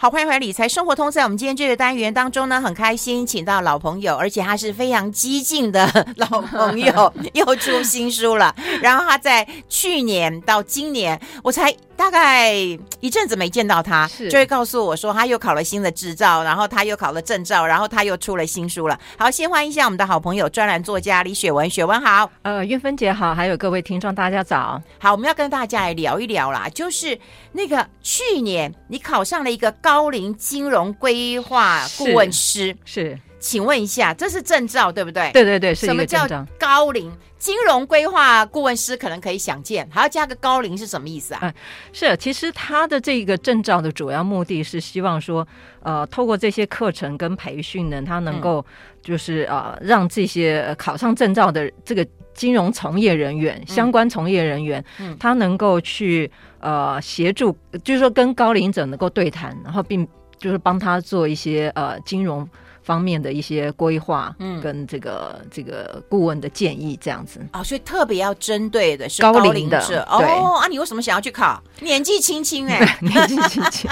好，欢迎回来理财生活通。在我们今天这个单元当中呢，很开心请到老朋友，而且他是非常激进的 老朋友，又出新书了。然后他在去年到今年，我才大概一阵子没见到他，是就会告诉我说他又考了新的执照，然后他又考了证照，然后他又出了新书了。好，先欢迎一下我们的好朋友专栏作家李雪文，雪文好。呃，月芬姐好，还有各位听众大家早。好，我们要跟大家来聊一聊啦，就是那个去年你考上了一个。高龄金融规划顾问师是，是，请问一下，这是证照对不对？对对对，是什么叫高龄金融规划顾问师？可能可以想见，还要加个高龄是什么意思啊？嗯，是，其实他的这个证照的主要目的是希望说，呃，透过这些课程跟培训呢，他能够就是呃，让这些考上证照的这个金融从业人员、相关从业人员，嗯，他能够去。呃，协助就是说跟高龄者能够对谈，然后并就是帮他做一些呃金融方面的一些规划，嗯，跟这个、嗯、这个顾问的建议这样子啊、哦，所以特别要针对的是高龄者龄哦。啊，你为什么想要去考？年纪轻轻 哎，年纪轻轻。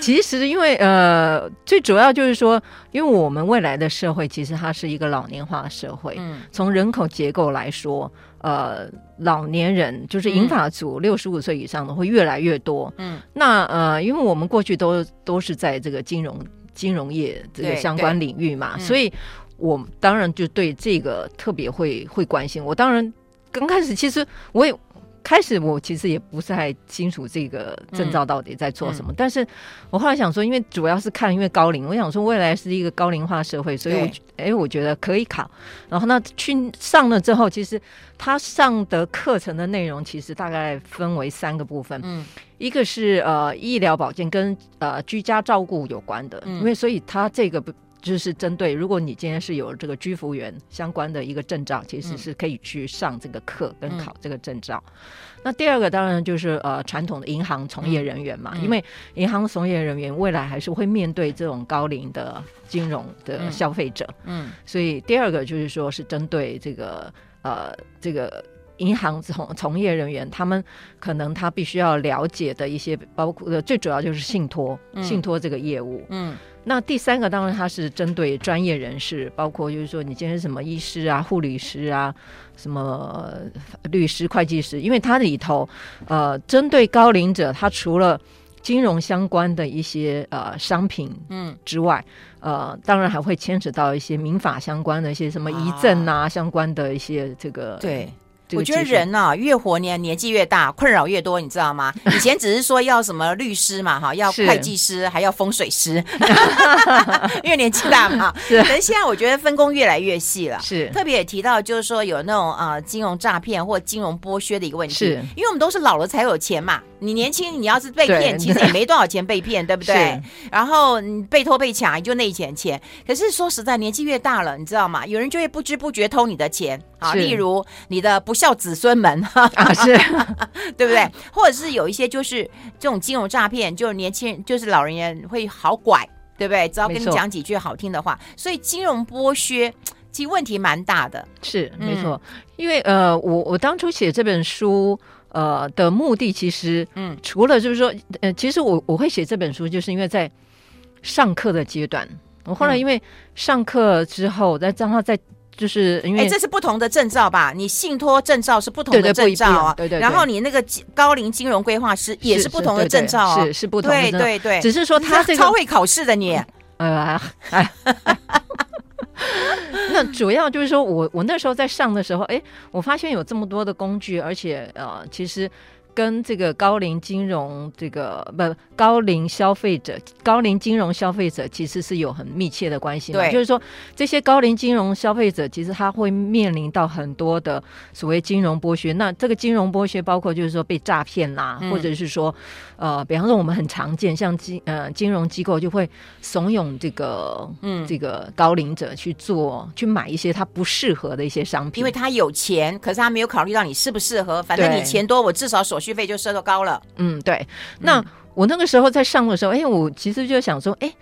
其实因为呃，最主要就是说，因为我们未来的社会其实它是一个老年化社会，嗯，从人口结构来说。呃，老年人就是银发族，六十五岁以上的会越来越多。嗯，那呃，因为我们过去都都是在这个金融金融业这个相关领域嘛，所以我当然就对这个特别会会关心。我当然刚开始其实我也。开始我其实也不是太清楚这个证照到底在做什么，但是我后来想说，因为主要是看因为高龄，我想说未来是一个高龄化社会，所以我哎，我觉得可以考。然后那去上了之后，其实他上的课程的内容其实大概分为三个部分，嗯，一个是呃医疗保健跟呃居家照顾有关的，嗯、因为所以他这个不。就是针对，如果你今天是有这个居服员相关的一个证照，其实是可以去上这个课跟考这个证照。嗯、那第二个当然就是呃传统的银行从业人员嘛，嗯、因为银行从业人员未来还是会面对这种高龄的金融的消费者，嗯，嗯所以第二个就是说是针对这个呃这个银行从从业人员，他们可能他必须要了解的一些，包括最主要就是信托，嗯、信托这个业务，嗯。那第三个当然它是针对专业人士，包括就是说你今天是什么医师啊、护理师啊、什么律师、会计师，因为它里头呃针对高龄者，它除了金融相关的一些呃商品嗯之外，嗯、呃当然还会牵扯到一些民法相关的一些什么遗赠啊，啊相关的一些这个对。我觉得人啊，越活年年纪越大，困扰越多，你知道吗？以前只是说要什么律师嘛，哈，要会计师，是还要风水师，因为年纪大嘛。是。可是现在我觉得分工越来越细了。是。特别也提到，就是说有那种啊、呃，金融诈骗或金融剥削的一个问题。是。因为我们都是老了才有钱嘛。你年轻，你要是被骗，其实也没多少钱被骗，对不对？然后你被偷被抢，也就那一钱钱。可是说实在，年纪越大了，你知道吗？有人就会不知不觉偷你的钱啊，例如你的不孝子孙们 啊，是，对不对？或者是有一些就是这种金融诈骗，就是年轻人，就是老人家会好拐，对不对？只要跟你讲几句好听的话，所以金融剥削其实问题蛮大的。是，没错。嗯、因为呃，我我当初写这本书。呃的目的其实，嗯，除了就是说，呃，其实我我会写这本书，就是因为在上课的阶段，我后来因为上课之后，再然后再就是因为，哎，这是不同的证照吧？你信托证照是不同的证照啊，对对，然后你那个高龄金融规划师也是不同的证照啊，是是不同的，对对对，只是说他这个超会考试的你，呃，哎。那主要就是说我，我我那时候在上的时候，哎，我发现有这么多的工具，而且呃，其实。跟这个高龄金融这个不高龄消费者、高龄金融消费者其实是有很密切的关系的。对，就是说这些高龄金融消费者其实他会面临到很多的所谓金融剥削。那这个金融剥削包括就是说被诈骗啦，嗯、或者是说呃，比方说我们很常见，像金呃金融机构就会怂恿这个嗯这个高龄者去做去买一些他不适合的一些商品，因为他有钱，可是他没有考虑到你适不适合。反正你钱多，我至少手续费就设的高了，嗯，对。那我那个时候在上的时候，哎，我其实就想说，哎，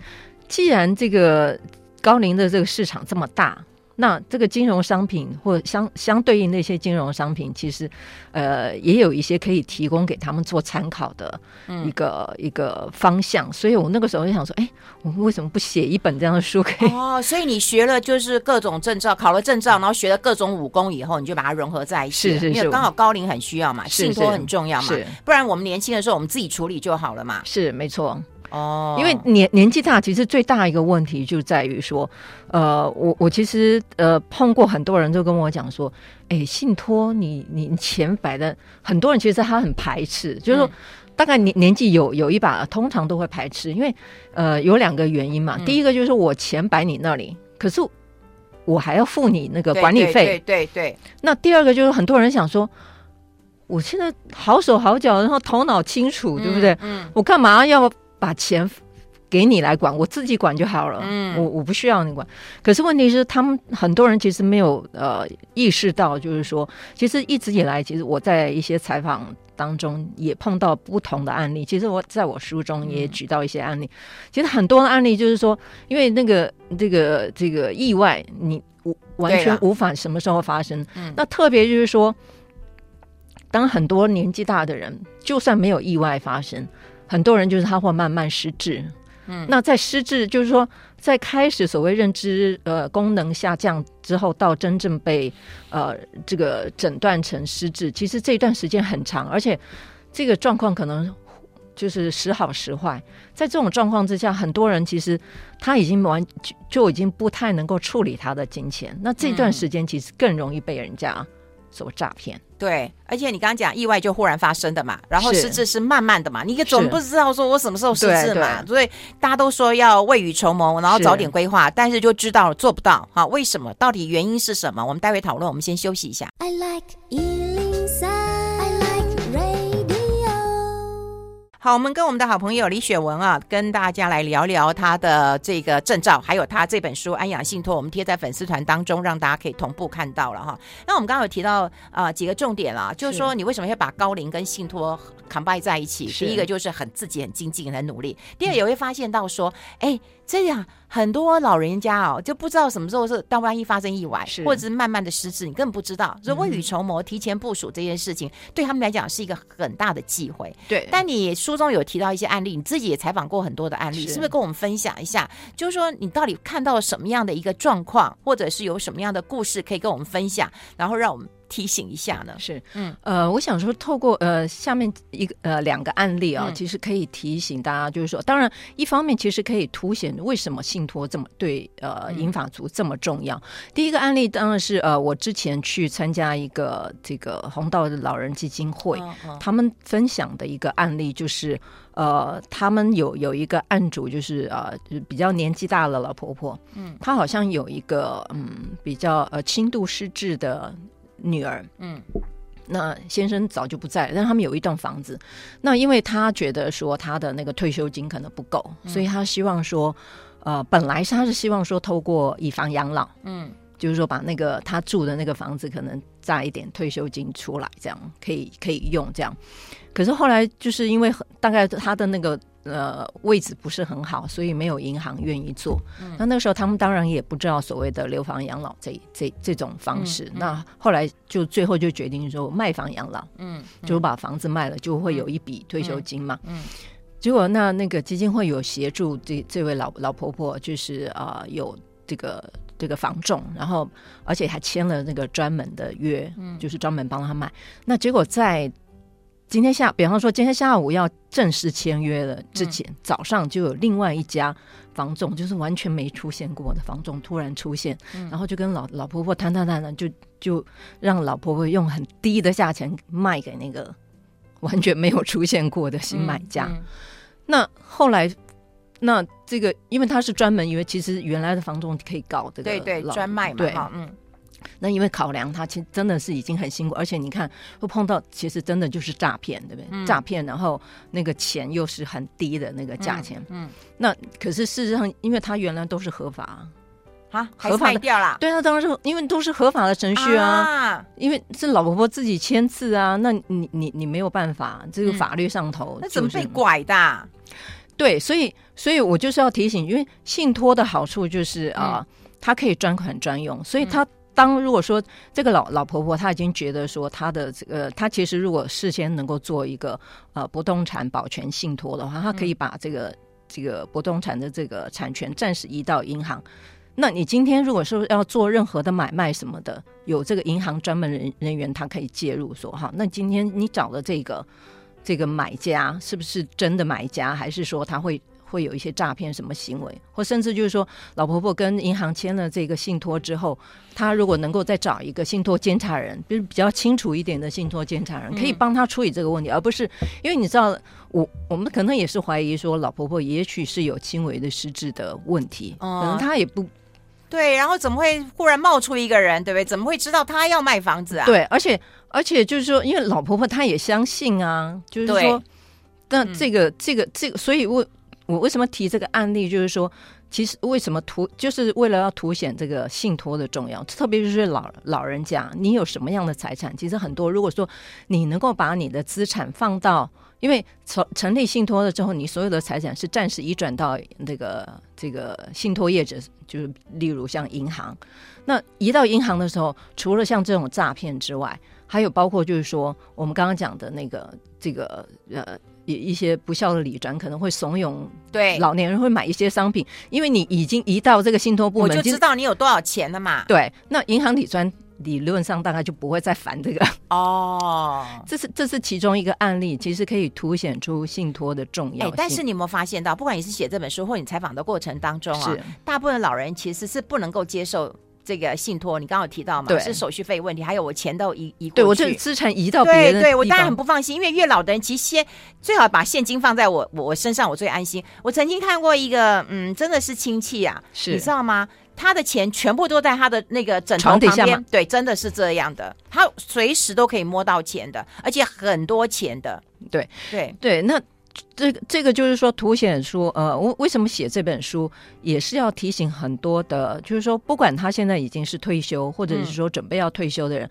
既然这个高龄的这个市场这么大，那这个金融商品或相相对应那些金融商品，其实呃也有一些可以提供给他们做参考的一个、嗯、一个方向。所以我那个时候就想说，哎，我们为什么不写一本这样的书？可以哦，所以你学了就是各种证照，考了证照，然后学了各种武功以后，你就把它融合在一起。是是是，因为刚好高龄很需要嘛，信托很重要嘛，是是，不然我们年轻的时候我们自己处理就好了嘛。是没错。哦，因为年年纪大，其实最大一个问题就在于说，呃，我我其实呃碰过很多人都跟我讲说，哎，信托你你钱摆的，很多人其实他很排斥，就是说大概年年纪有有一把，通常都会排斥，因为呃有两个原因嘛，第一个就是我钱摆你那里，可是我还要付你那个管理费，对对对。那第二个就是很多人想说，我现在好手好脚，然后头脑清楚，对不对？嗯，我干嘛要？把钱给你来管，我自己管就好了。嗯，我我不需要你管。可是问题是，他们很多人其实没有呃意识到，就是说，其实一直以来，其实我在一些采访当中也碰到不同的案例。其实我在我书中也举到一些案例。嗯、其实很多的案例就是说，因为那个这个这个意外，你无完全无法什么时候发生。嗯，那特别就是说，当很多年纪大的人，就算没有意外发生。很多人就是他会慢慢失智，嗯，那在失智，就是说在开始所谓认知呃功能下降之后，到真正被呃这个诊断成失智，其实这一段时间很长，而且这个状况可能就是时好时坏。在这种状况之下，很多人其实他已经完就就已经不太能够处理他的金钱，那这段时间其实更容易被人家所诈骗。对，而且你刚刚讲意外就忽然发生的嘛，然后失智是慢慢的嘛，你总不知道说我什么时候失智嘛，所以大家都说要未雨绸缪，然后早点规划，但是就知道了做不到啊？为什么？到底原因是什么？我们待会讨论，我们先休息一下。I like 好，我们跟我们的好朋友李雪文啊，跟大家来聊聊他的这个证照，还有他这本书《安养信托》，我们贴在粉丝团当中，让大家可以同步看到了哈。那我们刚刚有提到啊、呃、几个重点啦，就是说你为什么要把高龄跟信托 combine 在一起？第一个就是很自己很精进很努力，第二也会发现到说，哎、这样很多老人家哦，就不知道什么时候是但万一发生意外，是或者是慢慢的失智，你根本不知道。所以未雨绸缪、提前部署这件事情，对他们来讲是一个很大的忌讳。对，但你书中有提到一些案例，你自己也采访过很多的案例，是，是不是跟我们分享一下？就是说你到底看到了什么样的一个状况，或者是有什么样的故事可以跟我们分享，然后让我们。提醒一下呢，是，嗯，呃，我想说，透过呃下面一个呃两个案例啊，嗯，其实可以提醒大家，就是说，当然一方面其实可以凸显为什么信托这么对呃银法族这么重要。嗯。第一个案例当然是呃我之前去参加一个这个红道的老人基金会，哦哦，他们分享的一个案例就是呃他们有有一个案主就是呃就是比较年纪大的老婆婆，嗯，她好像有一个嗯比较呃轻度失智的。女儿，嗯，那先生早就不在了，但他们有一栋房子。那因为他觉得说他的那个退休金可能不够，嗯，所以他希望说，呃，本来是他是希望说透过以房养老，嗯，就是说把那个他住的那个房子可能榨一点退休金出来，这样可以可以用这样。可是后来就是因为大概他的那个。呃，位置不是很好，所以没有银行愿意做。嗯、那那个时候，他们当然也不知道所谓的留房养老这这这种方式、嗯嗯。那后来就最后就决定说卖房养老，嗯，就把房子卖了，就会有一笔退休金嘛。嗯，嗯结果那那个基金会有协助这这位老老婆婆，就是啊、呃、有这个这个房仲，然后而且还签了那个专门的约，嗯，就是专门帮他卖。那结果在。今天下，比方说今天下午要正式签约了之前，嗯，早上就有另外一家房仲，就是完全没出现过的房仲突然出现，嗯，然后就跟老老婆婆谈谈谈谈，就就让老婆婆用很低的价钱卖给那个完全没有出现过的新买家。那后来，那这个因为他是专门，因为其实原来的房东可以搞这个，对对，专卖嘛，对，嗯。那因为考量他其实真的是已经很辛苦，而且你看会碰到其实真的就是诈骗，对不对？嗯、诈骗，然后那个钱又是很低的那个价钱。嗯，嗯那可是事实上，因为他原来都是合法啊，合法掉了。对啊，当然是因为都是合法的程序啊，啊因为是老婆婆自己签字啊，那你你你没有办法，这个法律上头、就是嗯、那怎么被拐的？对，所以所以我就是要提醒，因为信托的好处就是啊。呃嗯她可以专款专用，所以他。当如果说这个老老婆婆她已经觉得说她的这个她其实如果事先能够做一个呃不动产保全信托的话，她可以把这个这个不动产的这个产权暂时移到银行。那你今天如果说要做任何的买卖什么的，有这个银行专门人人员，他可以介入说哈，那今天你找的这个这个买家是不是真的买家，还是说他会？会有一些诈骗什么行为，或甚至就是说，老婆婆跟银行签了这个信托之后，她如果能够再找一个信托监察人，就是比较清楚一点的信托监察人，可以帮她处理这个问题，嗯、而不是因为你知道，我我们可能也是怀疑说，老婆婆也许是有轻微的失智的问题，嗯、可能她也不对，然后怎么会忽然冒出一个人，对不对？怎么会知道她要卖房子啊？对，而且而且就是说，因为老婆婆她也相信啊，就是说，那这个、嗯、这个这个，所以我。我为什么提这个案例？就是说，其实为什么凸，就是为了要凸显这个信托的重要，特别是老老人家，你有什么样的财产？其实很多，如果说你能够把你的资产放到，因为成成立信托了之后，你所有的财产是暂时移转到那个这个信托业者，就是例如像银行。那移到银行的时候，除了像这种诈骗之外，还有包括就是说，我们刚刚讲的那个这个呃。一一些不孝的理专可能会怂恿对老年人会买一些商品，因为你已经移到这个信托部门，我就知道你有多少钱了嘛。对，那银行理专理论上大概就不会再烦这个哦。这是这是其中一个案例，其实可以凸显出信托的重要性。但是你有没有发现到，不管你是写这本书或你采访的过程当中啊，大部分老人其实是不能够接受。这个信托，你刚刚有提到嘛？是手续费问题，还有我钱都移移过去，对我这资产移到别人，对对，我当然很不放心，因为越老的人其实先最好把现金放在我我我身上，我最安心。我曾经看过一个，嗯，真的是亲戚啊，是你知道吗？他的钱全部都在他的那个枕头旁边，对，真的是这样的，他随时都可以摸到钱的，而且很多钱的，对对对，那。这个这个就是说，凸显出，呃，我为什么写这本书，也是要提醒很多的，就是说，不管他现在已经是退休，或者是说准备要退休的人，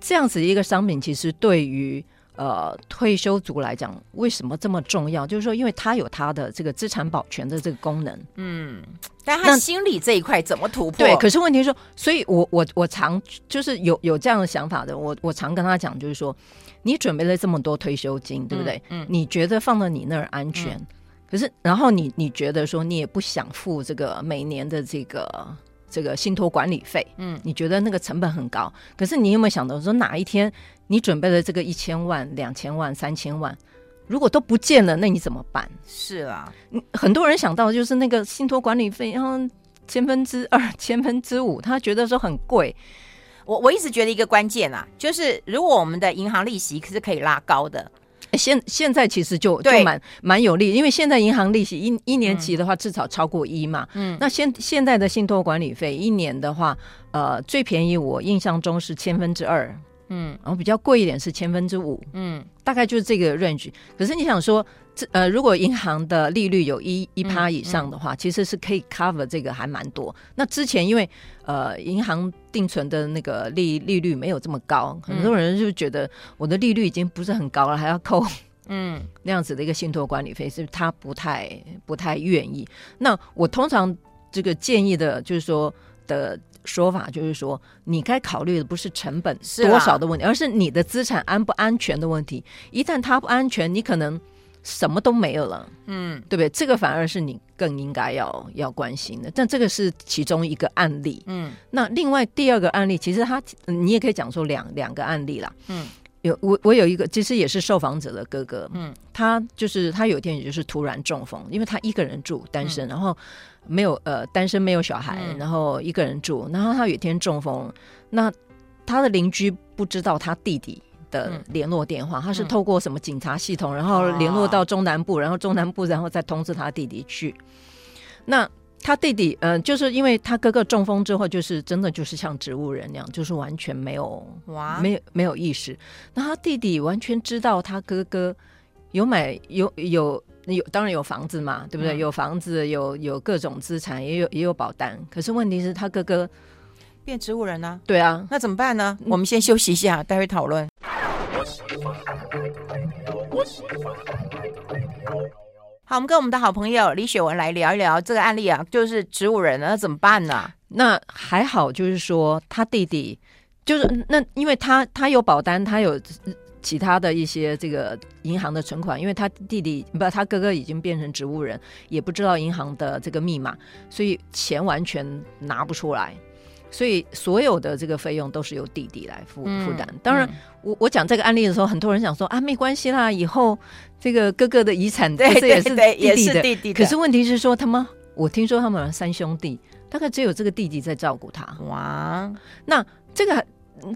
这样子一个商品，其实对于呃退休族来讲，为什么这么重要？就是说，因为他有他的这个资产保全的这个功能，嗯，但他心理这一块怎么突破？对，可是问题是说，所以我我我常就是有有这样的想法的，我我常跟他讲，就是说。你准备了这么多退休金，对不对？嗯，嗯，你觉得放到你那儿安全？嗯、可是，然后你你觉得说你也不想付这个每年的这个这个信托管理费，嗯，你觉得那个成本很高。可是你有没有想到说哪一天你准备了这个一千万、两千万、三千万，如果都不见了，那你怎么办？是啊，很多人想到就是那个信托管理费，然后千分之二、千分之五，他觉得说很贵。我我一直觉得一个关键啊，就是如果我们的银行利息是可以拉高的，现现在其实就就蛮蛮有利，因为现在银行利息一一年期的话至少超过一嘛，嗯，那现现在的信托管理费一年的话，呃，最便宜我印象中是千分之二，嗯，然后比较贵一点是千分之五，嗯，大概就是这个 range。可是你想说，这呃，如果银行的利率有一一趴以上的话，嗯嗯、其实是可以 cover 这个还蛮多。那之前因为呃，银行定存的那个利利率没有这么高，很多人就觉得我的利率已经不是很高了，还要扣嗯那样子的一个信托管理费，是他不太不太愿意。那我通常这个建议的就是说的说法就是说，你该考虑的不是成本多少的问题，是啊、而是你的资产安不安全的问题。一旦它不安全，你可能。什么都没有了，嗯，对不对？这个反而是你更应该要要关心的。但这个是其中一个案例，嗯。那另外第二个案例，其实它你也可以讲说两两个案例啦，嗯。有我我有一个，其实也是受访者的哥哥，嗯，他就是他有一天也就是突然中风，因为他一个人住单身，嗯、然后没有呃单身没有小孩，嗯、然后一个人住，然后他有一天中风，那他的邻居不知道他弟弟。的联络电话，他是透过什么警察系统，然后联络到中南部，然后中南部然后再通知他弟弟去。那他弟弟，嗯，就是因为他哥哥中风之后，就是真的就是像植物人那样，就是完全没有哇，没有没有意识。那他弟弟完全知道他哥哥有买有有有，当然有房子嘛，对不对？有房子，有有各种资产，也有也有保单。可是问题是，他哥哥变植物人呢？对啊，那怎么办呢？我们先休息一下，待会讨论。好，我们跟我们的好朋友李雪文来聊一聊这个案例啊，就是植物人，那怎么办呢？那还好，就是说他弟弟，就是那因为他他有保单，他有其他的一些这个银行的存款，因为他弟弟不，他哥哥已经变成植物人，也不知道银行的这个密码，所以钱完全拿不出来，所以所有的这个费用都是由弟弟来负负担。当然，我我讲这个案例的时候，很多人想说啊，没关系啦，以后这个哥哥的遗产这也是弟弟的，对对对，也是弟弟的。可是问题是说，他们我听说他们三兄弟。大概只有这个弟弟在照顾他哇，那这个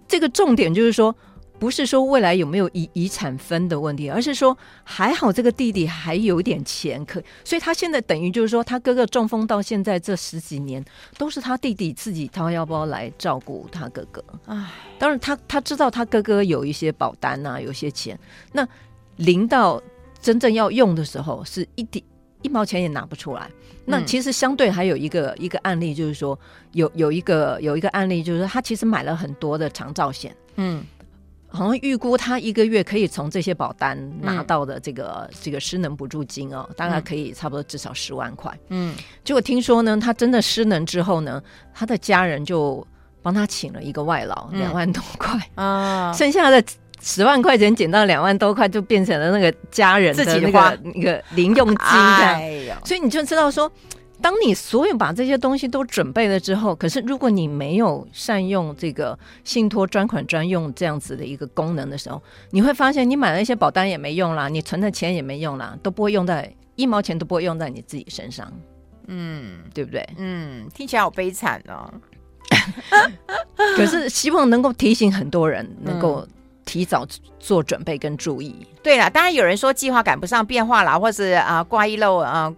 这个重点就是说，不是说未来有没有遗遗产分的问题，而是说还好这个弟弟还有点钱可，所以他现在等于就是说，他哥哥中风到现在这十几年都是他弟弟自己掏腰包来照顾他哥哥。唉，当然他他知道他哥哥有一些保单啊，有些钱，那临到真正要用的时候，是一点一毛钱也拿不出来。那其实相对还有一个一个案例，就是说有有一个有一个案例，就是说他其实买了很多的长照险，嗯，好像预估他一个月可以从这些保单拿到的这个、嗯、这个失能补助金哦，大概可以差不多至少十万块，嗯，结果听说呢，他真的失能之后呢，他的家人就帮他请了一个外劳，两万多块。啊，剩下的。十万块钱减到两万多块，就变成了那个家人的那个那个零用金。哎呦，所以你就知道说，当你所有把这些东西都准备了之后，可是如果你没有善用这个信托专款专用这样子的一个功能的时候，你会发现你买了一些保单也没用啦，你存的钱也没用啦，都不会用在一毛钱都不会用在你自己身上。嗯，对不对？嗯，听起来好悲惨哦。可是希望能够提醒很多人能够。提早做准备跟注意。对了，当然有人说计划赶不上变化啦，或是啊挂一漏啊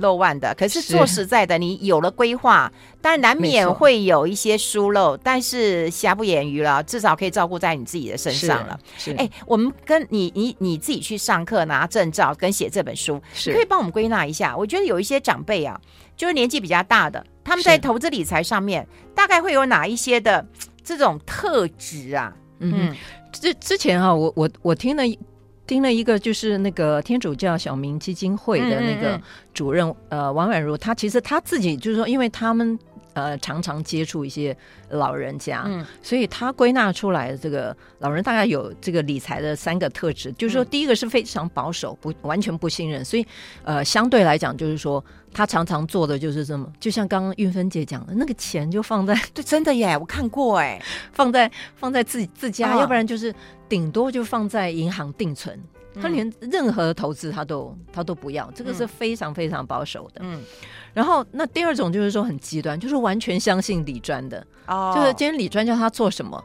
漏万的。可是说实在的，你有了规划，当然难免会有一些疏漏，但是瑕不掩瑜了，至少可以照顾在你自己的身上了。是，哎，我们跟你你你自己去上课拿证照跟写这本书，是可以帮我们归纳一下。我觉得有一些长辈啊，就是年纪比较大的，他们在投资理财上面大概会有哪一些的这种特质啊？嗯。嗯之之前哈、啊，我我我听了听了一个，就是那个天主教小明基金会的那个主任，嗯嗯呃，王婉如，他其实他自己就是说，因为他们。呃，常常接触一些老人家，嗯，所以他归纳出来的这个老人大概有这个理财的三个特质，就是说，第一个是非常保守，不完全不信任，所以呃，相对来讲，就是说他常常做的就是这么，就像刚刚运芬姐讲的，那个钱就放在，对，真的耶，我看过哎，放在放在自己自家，哦，要不然就是顶多就放在银行定存。他连任何投资他都他都不要，这个是非常非常保守的。嗯，然后那第二种就是说很极端，就是完全相信李专的。哦，就是今天李专叫他做什么，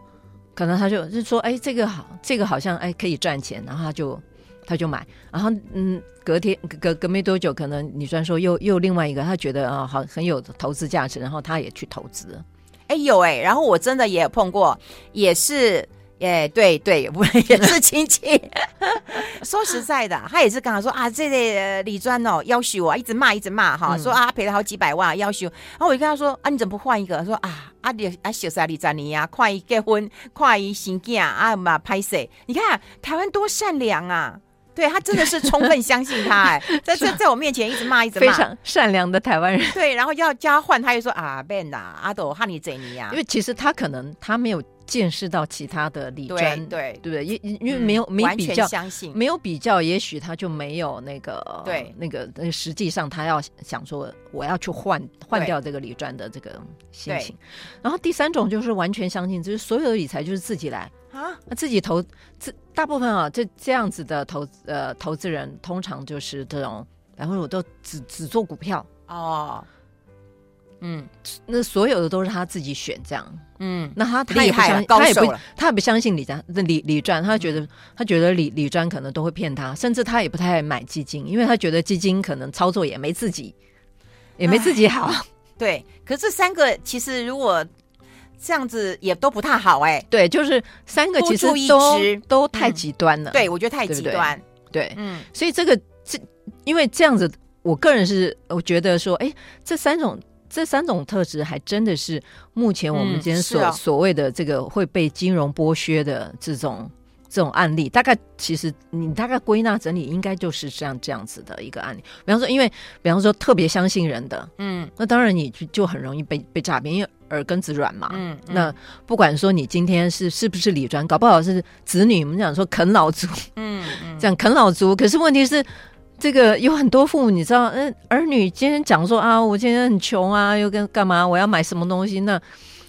可能他就就说，哎，这个好，这个好像哎可以赚钱，然后他就他就买。然后嗯，隔天隔隔没多久，可能李专说又又另外一个，他觉得啊好很有投资价值，然后他也去投资。哎有哎，然后我真的也碰过，也是。耶、yeah，对对，我也是亲戚。说实在的，他也是刚刚说啊，这个李专哦，要求我一直骂，一直骂哈，说啊赔了好几百万，要求。然后我就跟他说啊，你怎么不换一个？说啊啊，你啊小三李专你呀，快一结婚，快一新家啊嘛拍摄。你看台湾多善良啊！对他真的是充分相信他哎，在在在我面前一直骂，一直骂，非常善良的台湾人。对，然后要叫他换，他又说啊，Ben 呐，阿斗哈尼贼尼呀。因为其实他可能他没有。见识到其他的理专，对对不对？因因为没有、嗯、没比较，相信没有比较，也许他就没有那个对那个那实际上他要想说我要去换换掉这个理专的这个心情。然后第三种就是完全相信，就是所有的理财就是自己来啊，自己投自大部分啊，这这样子的投呃投资人通常就是这种，然后我都只只做股票。哦。嗯，那所有的都是他自己选这样。嗯，那他他也不他也不他也不相信理专，李李专，他觉得、嗯、他觉得李李专可能都会骗他，甚至他也不太爱买基金，因为他觉得基金可能操作也没自己也没自己好。对，可是这三个其实如果这样子也都不太好哎、欸。对，就是三个其实都都太极端了、嗯。对，我觉得太极端。对，对，对，嗯，所以这个这因为这样子，我个人是我觉得说，哎，这三种。这三种特质还真的是目前我们今天所、嗯哦、所谓的这个会被金融剥削的这种这种案例，大概其实你大概归纳整理，应该就是像这样子的一个案例。比方说，因为比方说特别相信人的，嗯，那当然你就就很容易被被诈骗，因为耳根子软嘛。嗯，嗯，那不管说你今天是是不是理专，搞不好是子女，我们讲说啃老族，嗯，嗯，这样啃老族。可是问题是，这个有很多父母，你知道，嗯，儿女今天讲说啊，我今天很穷啊，又跟干嘛？我要买什么东西？那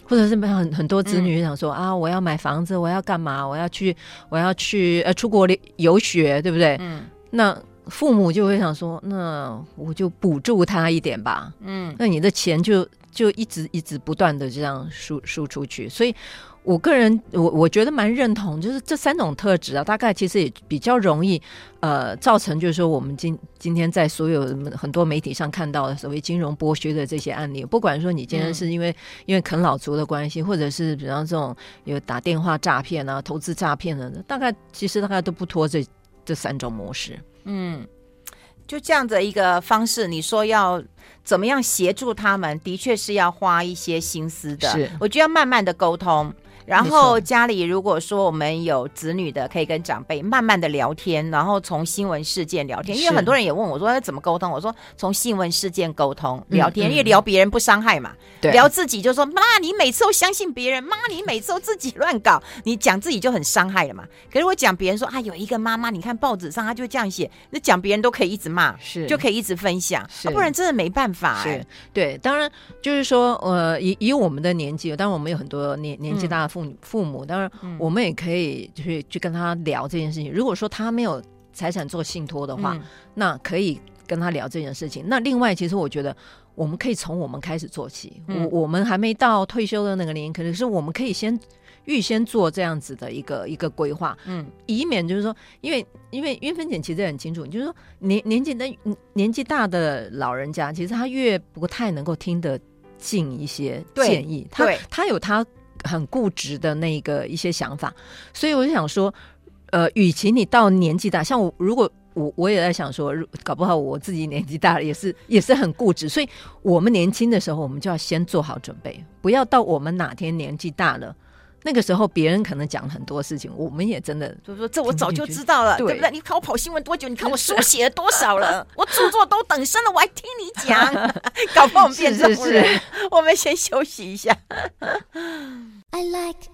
或者是很很多子女想说、嗯、啊，我要买房子，我要干嘛？我要去，我要去呃出国游学，对不对？嗯，那。父母就会想说，那我就补助他一点吧。嗯，那你的钱就就一直一直不断的这样输输出去。所以，我个人我我觉得蛮认同，就是这三种特质啊，大概其实也比较容易呃造成，就是说我们今今天在所有很多媒体上看到的所谓金融剥削的这些案例，不管说你今天是因为、嗯、因为啃老族的关系，或者是比方这种有打电话诈骗啊、投资诈骗的，大概其实大概都不脱这这三种模式。嗯，就这样的一个方式，你说要怎么样协助他们，的确是要花一些心思的。是，我觉得要慢慢的沟通。然后家里如果说我们有子女的，可以跟长辈慢慢的聊天，然后从新闻事件聊天。因为很多人也问我说怎么沟通，我说从新闻事件沟通聊天，因为聊别人不伤害嘛。对，聊自己就说妈，你每次都相信别人，妈，你每次都自己乱搞，你讲自己就很伤害了嘛。可是我讲别人说啊，有一个妈妈，你看报纸上他就这样写，那讲别人都可以一直骂，是就可以一直分享，是、啊、不然真的没办法、欸。是，对，当然就是说，呃，以以我们的年纪，当然我们有很多年年纪大的父母。嗯父母当然，我们也可以去去跟他聊这件事情。如果说他没有财产做信托的话，嗯，那可以跟他聊这件事情。那另外，其实我觉得我们可以从我们开始做起。嗯，我我们还没到退休的那个年龄，可能是我们可以先预先做这样子的一个一个规划，嗯，以免就是说，因为因为韵芬姐其实很清楚，就是说年年纪的年纪大的老人家，其实他越不太能够听得进一些建议，他他有他。很固执的那个一些想法，所以我就想说，呃，与其你到年纪大，像我，如果我我也在想说，搞不好我自己年纪大了，也是也是很固执，所以我们年轻的时候，我们就要先做好准备，不要到我们哪天年纪大了。那个时候，别人可能讲很多事情，我们也真的就是说，这我早就知道了，对，对不对？你看我跑新闻多久？你看我书写了多少了？我著作都等身了，我还听你讲，搞不好我们变成是，是。我们先休息一下。I like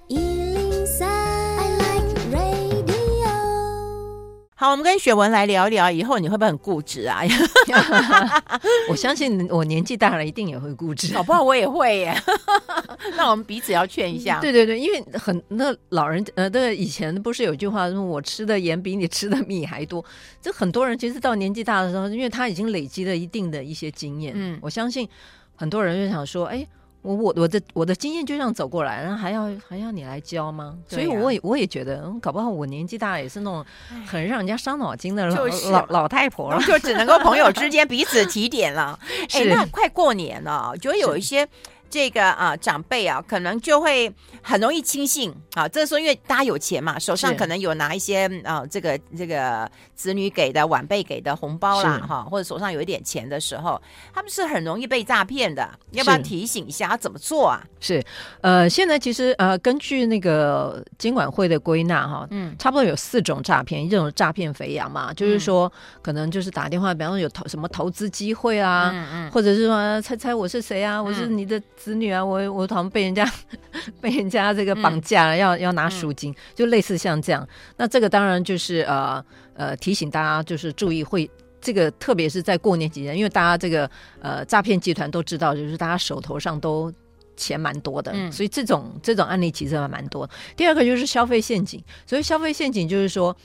好，我们跟雪文来聊一聊，以后你会不会很固执啊？我相信我年纪大了，一定也会固执。搞不好我也会耶。那我们彼此要劝一下。对对对，因为很那老人呃，对，以前不是有句话说，我吃的盐比你吃的米还多。这很多人其实到年纪大的时候，因为他已经累积了一定的一些经验。嗯，我相信很多人就想说，哎。我我我的我的经验就这样走过来，然后还要还要你来教吗？啊、所以我也我也觉得，搞不好我年纪大了也是那种很让人家伤脑筋的老、就是、老老太婆了，就只能够朋友之间 彼此提点了。哎，那快过年了，我觉得有一些。这个啊，长辈啊，可能就会很容易轻信啊。这时候，因为大家有钱嘛，手上可能有拿一些啊，这个这个子女给的、晚辈给的红包啦，哈、啊，或者手上有一点钱的时候，他们是很容易被诈骗的。要不要提醒一下，要怎么做啊？是，呃，现在其实呃，根据那个监管会的归纳哈，嗯，差不多有四种诈骗，一种诈骗肥羊嘛，就是说、嗯、可能就是打电话，比方说有投什么投资机会啊，嗯嗯，或者是说猜猜我是谁啊，我是你的。子女啊，我我好像被人家 被人家这个绑架了，嗯、要要拿赎金、嗯，就类似像这样。那这个当然就是呃呃提醒大家就是注意会这个，特别是在过年期间，因为大家这个呃诈骗集团都知道，就是大家手头上都钱蛮多的、嗯，所以这种这种案例其实还蛮多。第二个就是消费陷阱，所以消费陷阱就是说。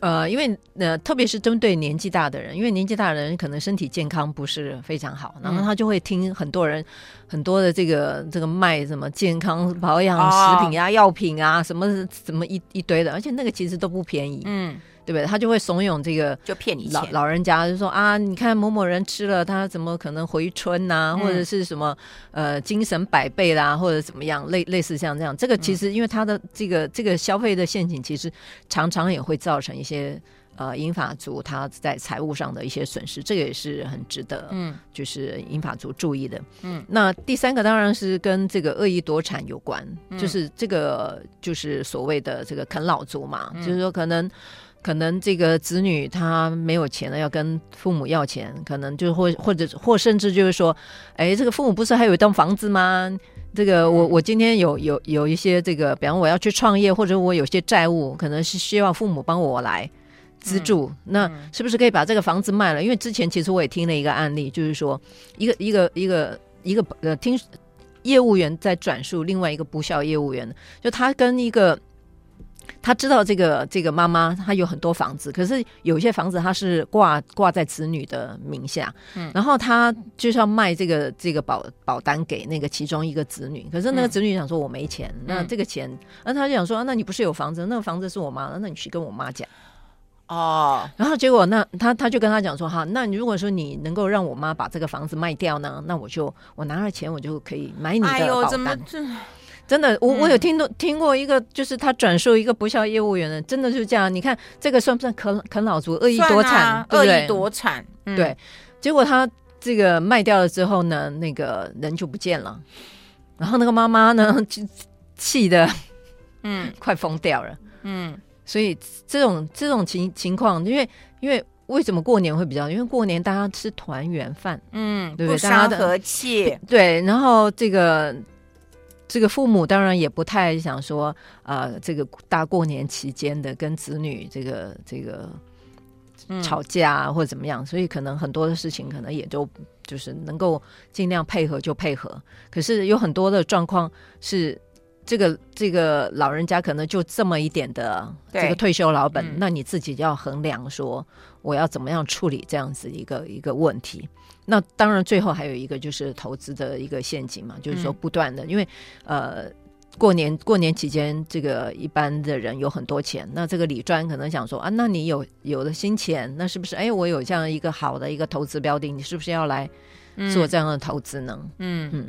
呃，因为呃，特别是针对年纪大的人，因为年纪大的人可能身体健康不是非常好，然后他就会听很多人、嗯、很多的这个这个卖什么健康保养食品啊、哦、药品啊，什么什么一一堆的，而且那个其实都不便宜，嗯。对不对？他就会怂恿这个，就骗你老老人家，就说啊，你看某某人吃了，他怎么可能回春呐、啊嗯？或者是什么呃精神百倍啦，或者怎么样，类类似像这样。这个其实因为他的这个这个消费的陷阱，其实常常也会造成一些呃英法族他在财务上的一些损失，这个也是很值得嗯，就是英法族注意的。嗯，那第三个当然是跟这个恶意夺产有关，嗯、就是这个就是所谓的这个啃老族嘛，嗯、就是说可能。可能这个子女他没有钱了，要跟父母要钱，可能就或或者或甚至就是说，哎，这个父母不是还有一栋房子吗？这个我我今天有有有一些这个，比方我要去创业，或者我有些债务，可能是希望父母帮我来资助。嗯、那是不是可以把这个房子卖了？因为之前其实我也听了一个案例，就是说一个一个一个一个呃，听业务员在转述另外一个不孝业务员，就他跟一个。他知道这个这个妈妈，她有很多房子，可是有些房子她是挂挂在子女的名下，嗯，然后他就是要卖这个这个保保单给那个其中一个子女，可是那个子女想说我没钱，嗯、那这个钱，那他就想说，那你不是有房子？那个房子是我妈的，那你去跟我妈讲哦。然后结果那他他就跟他讲说，哈，那你如果说你能够让我妈把这个房子卖掉呢，那我就我拿了钱，我就可以买你的保单。哎呦，怎么这？真的，我我有听到、嗯、听过一个，就是他转述一个不孝业务员的，真的就是这样。你看这个算不算啃啃老族恶意多产？恶意夺产，对。结果他这个卖掉了之后呢，那个人就不见了。然后那个妈妈呢，就气的嗯，快疯掉了。嗯，所以这种这种情情况，因为因为为什么过年会比较？因为过年大家吃团圆饭，嗯，对不对？大家和气。对，然后这个。这个父母当然也不太想说，呃，这个大过年期间的跟子女这个这个吵架或者怎么样，嗯，所以可能很多的事情可能也都就是能够尽量配合就配合。可是有很多的状况是，这个这个老人家可能就这么一点的这个退休老本，嗯，那你自己要衡量说，我要怎么样处理这样子一个一个问题。那当然，最后还有一个就是投资的一个陷阱嘛，就是说不断的，因为呃，过年过年期间，这个一般的人有很多钱，那这个李专可能想说啊，那你有有了新钱，那是不是哎，我有这样一个好的一个投资标的，你是不是要来做这样的投资呢？嗯嗯。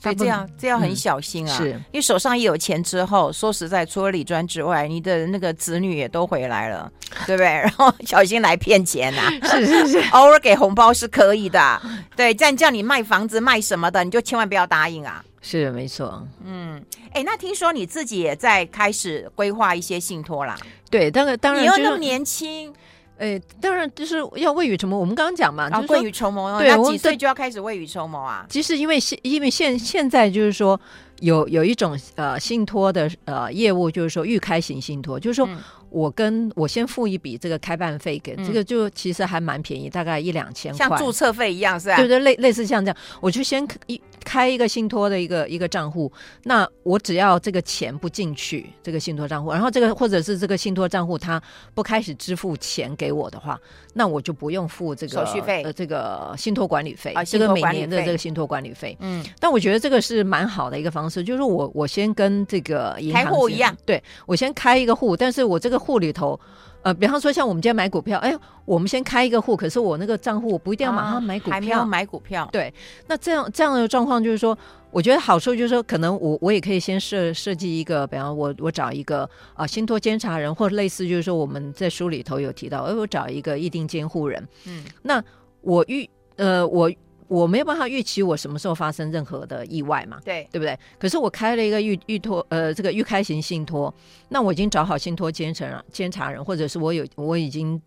所以这样这样很小心啊，嗯、是因为手上一有钱之后，说实在，除了理专之外，你的那个子女也都回来了，对不对？然后小心来骗钱呐、啊，是是是，偶尔给红包是可以的，对，这样叫你卖房子卖什么的，你就千万不要答应啊。是没错，嗯，哎，那听说你自己也在开始规划一些信托啦？对，当然当然，你又那么年轻。哎，当然就是要未雨绸缪。我们刚刚讲嘛，就是未雨绸缪。对，几岁就要开始未雨绸缪啊？其实因为现因为现现在就是说有有一种呃信托的呃业务，就是说预开型信托，就是说。嗯我跟我先付一笔这个开办费给、嗯、这个，就其实还蛮便宜，大概一两千块，像注册费一样是吧？对对，类类似像这样，我就先一开一个信托的一个一个账户，那我只要这个钱不进去这个信托账户，然后这个或者是这个信托账户它不开始支付钱给我的话，那我就不用付这个手续费，呃，这个信托管理费，啊、这个每年的这个信托管理费。嗯，但我觉得这个是蛮好的一个方式，就是我我先跟这个银行开户一样，对我先开一个户，但是我这个。户里头，呃，比方说像我们今天买股票，哎，我们先开一个户，可是我那个账户我不一定要马上买股票，啊、还没有买股票。对，那这样这样的状况就是说，我觉得好处就是说，可能我我也可以先设设计一个，比方我我找一个啊信托监察人，或者类似就是说我们在书里头有提到，哎，我找一个议定监护人。嗯，那我预呃我。我没有办法预期我什么时候发生任何的意外嘛？对，对不对？可是我开了一个预预托，呃，这个预开型信托，那我已经找好信托监察监察人，或者是我有我已经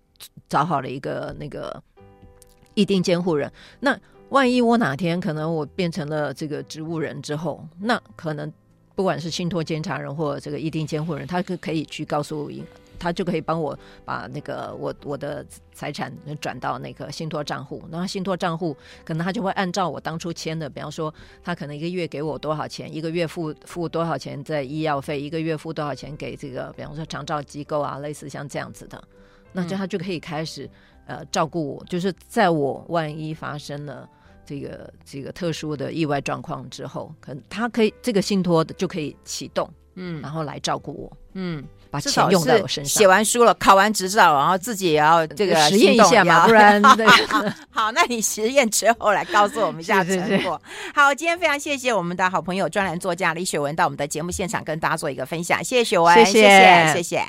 找好了一个那个一定监护人。那万一我哪天可能我变成了这个植物人之后，那可能不管是信托监察人或者这个一定监护人，他可可以去告诉银。他就可以帮我把那个我我的财产转到那个信托账户，然后信托账户可能他就会按照我当初签的，比方说他可能一个月给我多少钱，一个月付付多少钱在医药费，一个月付多少钱给这个，比方说长照机构啊，类似像这样子的，那就他就可以开始呃照顾我，就是在我万一发生了这个这个特殊的意外状况之后，可能他可以这个信托就可以启动，嗯，然后来照顾我，嗯。把钱用在我身上。写完书了，考完执照，然后自己也要这个实验一下嘛，不然 好，那你实验之后来告诉我们一下成果。好，今天非常谢谢我们的好朋友专栏作家李雪文到我们的节目现场跟大家做一个分享，谢谢雪文，谢谢谢谢。